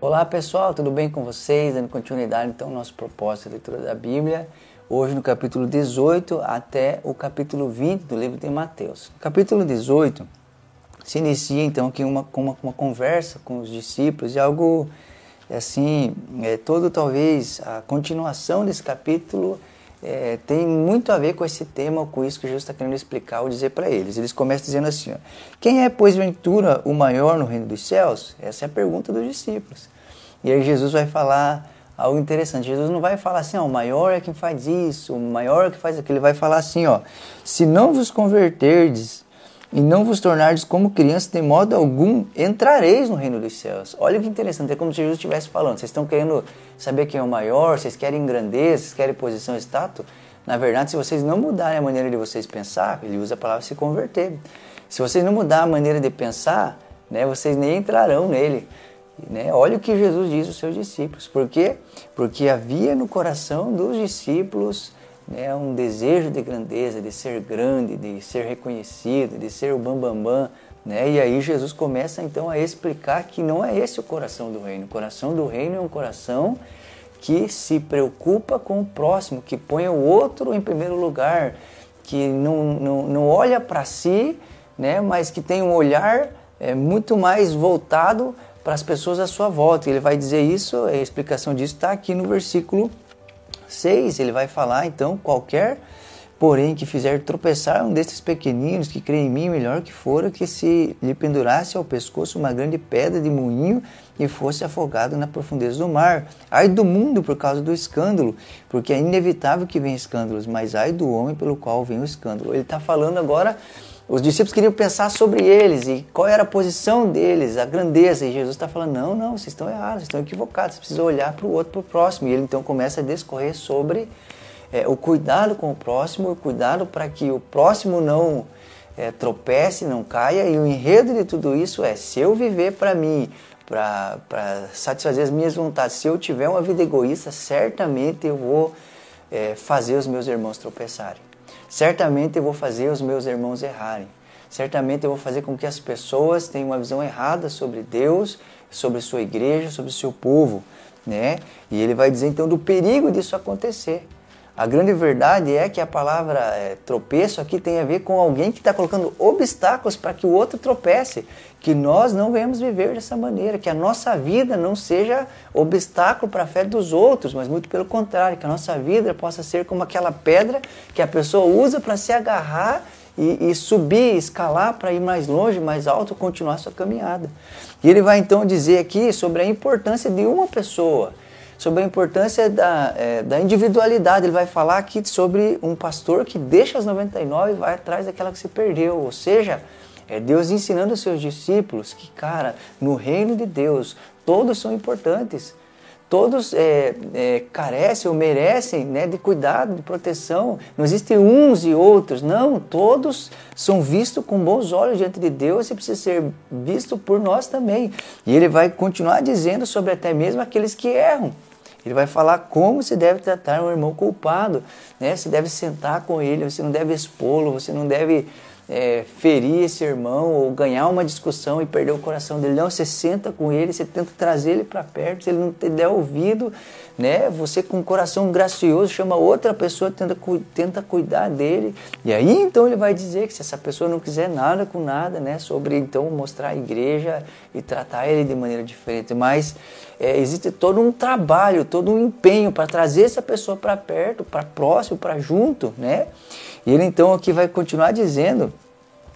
Olá pessoal, tudo bem com vocês? Dando continuidade então ao nosso propósito de leitura da Bíblia, hoje no capítulo 18 até o capítulo 20 do livro de Mateus. Capítulo 18 se inicia então aqui uma, uma, uma conversa com os discípulos e algo assim, é, todo talvez a continuação desse capítulo é, tem muito a ver com esse tema, com isso que Jesus está querendo explicar ou dizer para eles. Eles começam dizendo assim: ó, Quem é, pois, ventura o maior no reino dos céus? Essa é a pergunta dos discípulos. E aí Jesus vai falar algo interessante. Jesus não vai falar assim: ó, o maior é quem faz isso, o maior é que faz aquilo. Ele vai falar assim: ó, se não vos converterdes e não vos tornardes como crianças, de modo algum entrareis no reino dos céus. Olha que interessante, é como se Jesus estivesse falando. Vocês estão querendo saber quem é o maior, vocês querem grandeza, vocês querem posição status? Na verdade, se vocês não mudarem a maneira de vocês pensar, ele usa a palavra se converter. Se vocês não mudar a maneira de pensar, né, vocês nem entrarão nele. Né? Olha o que Jesus diz aos seus discípulos. Por quê? Porque havia no coração dos discípulos né, um desejo de grandeza, de ser grande, de ser reconhecido, de ser o bambambam. Bam, bam, né? E aí Jesus começa então a explicar que não é esse o coração do reino. O coração do reino é um coração que se preocupa com o próximo, que põe o outro em primeiro lugar, que não, não, não olha para si, né, mas que tem um olhar é, muito mais voltado para as pessoas à sua volta. Ele vai dizer isso, a explicação disso está aqui no versículo 6, ele vai falar então qualquer porém que fizer tropeçar um destes pequeninos que crê em mim, melhor que fora que se lhe pendurasse ao pescoço uma grande pedra de moinho e fosse afogado na profundeza do mar. Ai do mundo por causa do escândalo, porque é inevitável que venha escândalos, mas ai do homem pelo qual vem o escândalo. Ele está falando agora os discípulos queriam pensar sobre eles e qual era a posição deles, a grandeza. E Jesus está falando: não, não, vocês estão errados, vocês estão equivocados, vocês precisam olhar para o outro, para o próximo. E ele então começa a discorrer sobre é, o cuidado com o próximo, o cuidado para que o próximo não é, tropece, não caia. E o enredo de tudo isso é: se eu viver para mim, para satisfazer as minhas vontades, se eu tiver uma vida egoísta, certamente eu vou é, fazer os meus irmãos tropeçarem. Certamente eu vou fazer os meus irmãos errarem. Certamente eu vou fazer com que as pessoas tenham uma visão errada sobre Deus, sobre sua igreja, sobre seu povo, né? E ele vai dizer então do perigo disso acontecer. A grande verdade é que a palavra é, tropeço aqui tem a ver com alguém que está colocando obstáculos para que o outro tropece. Que nós não venhamos viver dessa maneira, que a nossa vida não seja obstáculo para a fé dos outros, mas muito pelo contrário, que a nossa vida possa ser como aquela pedra que a pessoa usa para se agarrar e, e subir, escalar para ir mais longe, mais alto, continuar sua caminhada. E ele vai então dizer aqui sobre a importância de uma pessoa sobre a importância da, é, da individualidade. Ele vai falar aqui sobre um pastor que deixa as 99 e vai atrás daquela que se perdeu. Ou seja, é Deus ensinando os seus discípulos que, cara, no reino de Deus, todos são importantes. Todos é, é, carecem ou merecem né, de cuidado, de proteção. Não existem uns e outros. Não, todos são vistos com bons olhos diante de Deus e precisa ser visto por nós também. E ele vai continuar dizendo sobre até mesmo aqueles que erram. Ele vai falar como se deve tratar um irmão culpado, né? Você deve sentar com ele, você não deve expô-lo, você não deve é, ferir esse irmão ou ganhar uma discussão e perder o coração dele. Não, você senta com ele, você tenta trazer ele para perto, se ele não te der ouvido, né? Você com um coração gracioso chama outra pessoa, tenta, tenta cuidar dele. E aí então ele vai dizer que se essa pessoa não quiser nada com nada, né? Sobre então mostrar a igreja e tratar ele de maneira diferente. Mas é, existe todo um trabalho, todo um empenho para trazer essa pessoa para perto, para próximo, para junto, né? E ele então aqui vai continuar dizendo,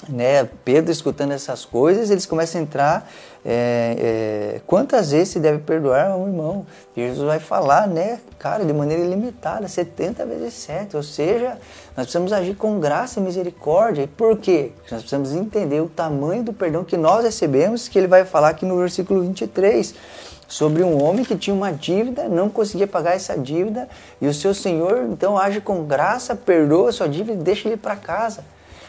né, Pedro escutando essas coisas, eles começam a entrar, é, é, quantas vezes se deve perdoar um irmão? Jesus vai falar, né, cara, de maneira ilimitada, 70 vezes 7, ou seja, nós precisamos agir com graça e misericórdia. E por quê? Nós precisamos entender o tamanho do perdão que nós recebemos, que ele vai falar aqui no versículo 23 sobre um homem que tinha uma dívida, não conseguia pagar essa dívida, e o seu senhor então age com graça, perdoa a sua dívida e deixa ele para casa.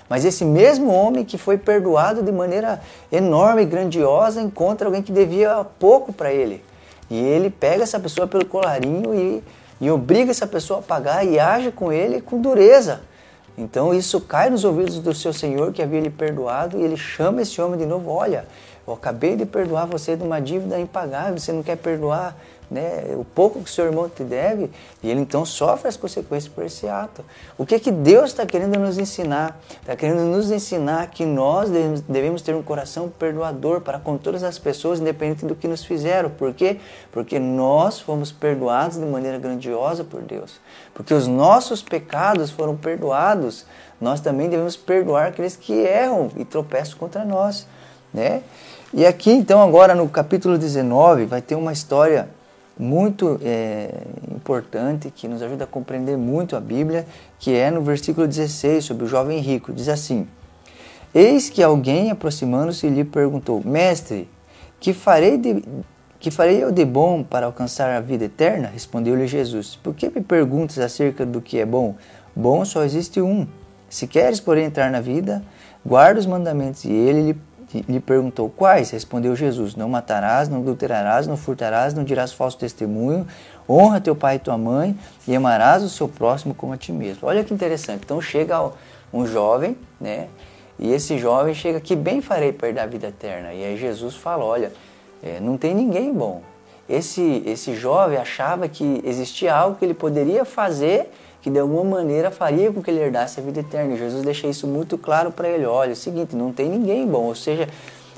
Mas esse mesmo homem que foi perdoado de maneira enorme e grandiosa encontra alguém que devia pouco para ele. E ele pega essa pessoa pelo colarinho e, e obriga essa pessoa a pagar e age com ele com dureza. Então isso cai nos ouvidos do seu senhor que havia lhe perdoado e ele chama esse homem de novo: Olha, Eu acabei de perdoar você de uma dívida impagável, você não quer perdoar né, o pouco que seu irmão te deve, e ele então sofre as consequências por esse ato. O que, que Deus está querendo nos ensinar? Está querendo nos ensinar que nós devemos ter um coração perdoador para com todas as pessoas, independente do que nos fizeram. Por quê? Porque nós fomos perdoados de maneira grandiosa por Deus. Porque os nossos pecados foram perdoados. Nós também devemos perdoar aqueles que erram e tropeçam contra nós. Né? E aqui, então, agora no capítulo 19, vai ter uma história muito é, importante que nos ajuda a compreender muito a Bíblia, que é no versículo 16 sobre o jovem rico. Diz assim: Eis que alguém aproximando-se lhe perguntou: Mestre, que farei de, que farei eu de bom para alcançar a vida eterna? Respondeu-lhe Jesus: Por que me perguntas acerca do que é bom? Bom só existe um. Se queres, porém, entrar na vida, guarda os mandamentos. E ele lhe lhe perguntou: Quais? Respondeu Jesus: Não matarás, não adulterarás, não furtarás, não dirás falso testemunho, honra teu pai e tua mãe e amarás o seu próximo como a ti mesmo. Olha que interessante. Então chega um jovem, né? E esse jovem chega que bem farei perder a vida eterna. E aí Jesus fala: Olha, é, não tem ninguém bom. Esse, esse jovem achava que existia algo que ele poderia fazer que de alguma maneira faria com que ele herdasse a vida eterna. E Jesus deixa isso muito claro para ele. Olha, é o seguinte, não tem ninguém bom, ou seja,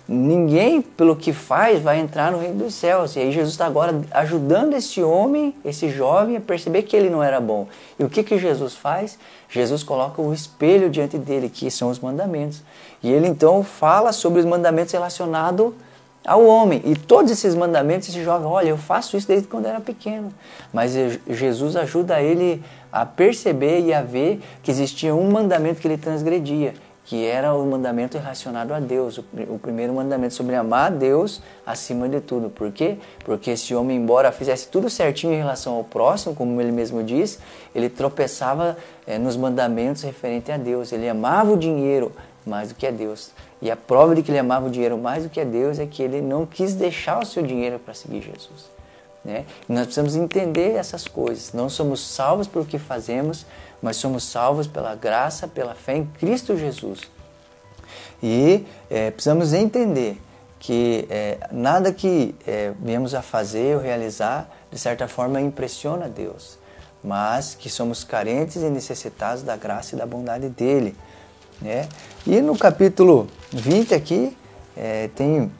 ninguém pelo que faz vai entrar no reino dos céus. E aí Jesus está agora ajudando esse homem, esse jovem, a perceber que ele não era bom. E o que, que Jesus faz? Jesus coloca o espelho diante dele, que são os mandamentos. E ele então fala sobre os mandamentos relacionados ao homem. E todos esses mandamentos, esse jovem, olha, eu faço isso desde quando era pequeno. Mas Jesus ajuda ele a perceber e a ver que existia um mandamento que ele transgredia, que era o mandamento relacionado a Deus, o primeiro mandamento sobre amar a Deus acima de tudo. Por quê? Porque esse homem, embora fizesse tudo certinho em relação ao próximo, como ele mesmo diz, ele tropeçava é, nos mandamentos referente a Deus. Ele amava o dinheiro mais do que a Deus. E a prova de que ele amava o dinheiro mais do que a Deus é que ele não quis deixar o seu dinheiro para seguir Jesus. Né? E nós precisamos entender essas coisas. Não somos salvos pelo que fazemos, mas somos salvos pela graça, pela fé em Cristo Jesus. E é, precisamos entender que é, nada que é, viemos a fazer ou realizar, de certa forma, impressiona Deus, mas que somos carentes e necessitados da graça e da bondade dEle. Né? E no capítulo 20 aqui é, tem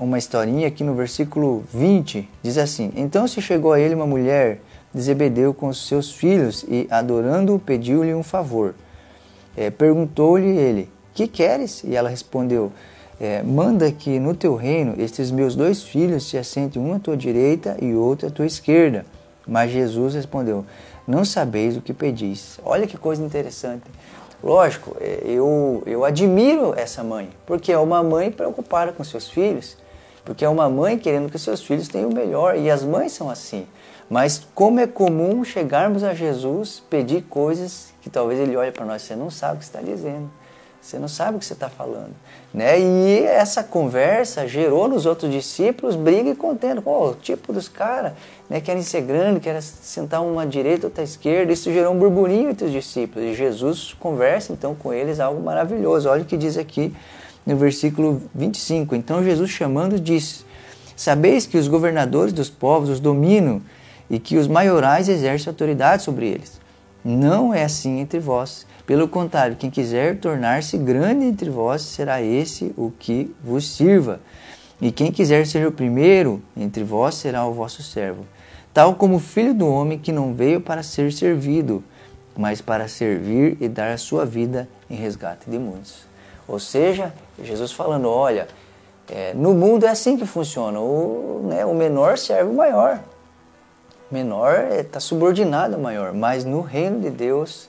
uma historinha aqui no versículo 20, diz assim: Então se chegou a ele uma mulher de Zebedeu com os seus filhos e, adorando-o, pediu-lhe um favor. É, Perguntou-lhe ele: Que queres? E ela respondeu: é, Manda que no teu reino estes meus dois filhos se assentem um à tua direita e outro à tua esquerda. Mas Jesus respondeu: Não sabeis o que pedis. Olha que coisa interessante. Lógico, é, eu, eu admiro essa mãe, porque é uma mãe preocupada com seus filhos, porque é uma mãe querendo que seus filhos tenham o melhor, e as mães são assim. Mas como é comum chegarmos a Jesus, pedir coisas que talvez ele olhe para nós, você não sabe o que está dizendo. Você não sabe o que você está falando. Né? E essa conversa gerou nos outros discípulos briga e contenda. Pô, o tipo dos caras né, querem ser grande, querem sentar uma direita, outra esquerda. Isso gerou um burburinho entre os discípulos. E Jesus conversa então com eles algo maravilhoso. Olha o que diz aqui no versículo 25. Então Jesus chamando disse: Sabeis que os governadores dos povos os dominam e que os maiorais exercem autoridade sobre eles. Não é assim entre vós. Pelo contrário, quem quiser tornar-se grande entre vós, será esse o que vos sirva. E quem quiser ser o primeiro entre vós, será o vosso servo. Tal como o filho do homem que não veio para ser servido, mas para servir e dar a sua vida em resgate de muitos. Ou seja, Jesus falando: olha, é, no mundo é assim que funciona. O, né, o menor serve o maior. Menor está é, subordinado ao maior. Mas no reino de Deus,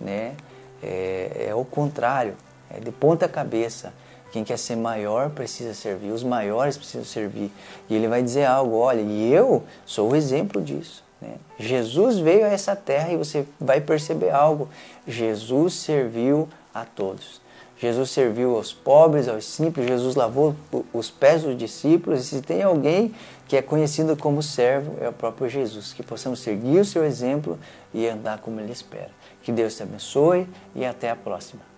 né, é, é o contrário, é de ponta cabeça. Quem quer ser maior precisa servir, os maiores precisam servir. E ele vai dizer algo: olha, e eu sou o exemplo disso. Né? Jesus veio a essa terra e você vai perceber algo. Jesus serviu a todos. Jesus serviu aos pobres, aos simples, Jesus lavou os pés dos discípulos. E se tem alguém que é conhecido como servo, é o próprio Jesus. Que possamos seguir o seu exemplo e andar como ele espera. Que Deus te abençoe e até a próxima.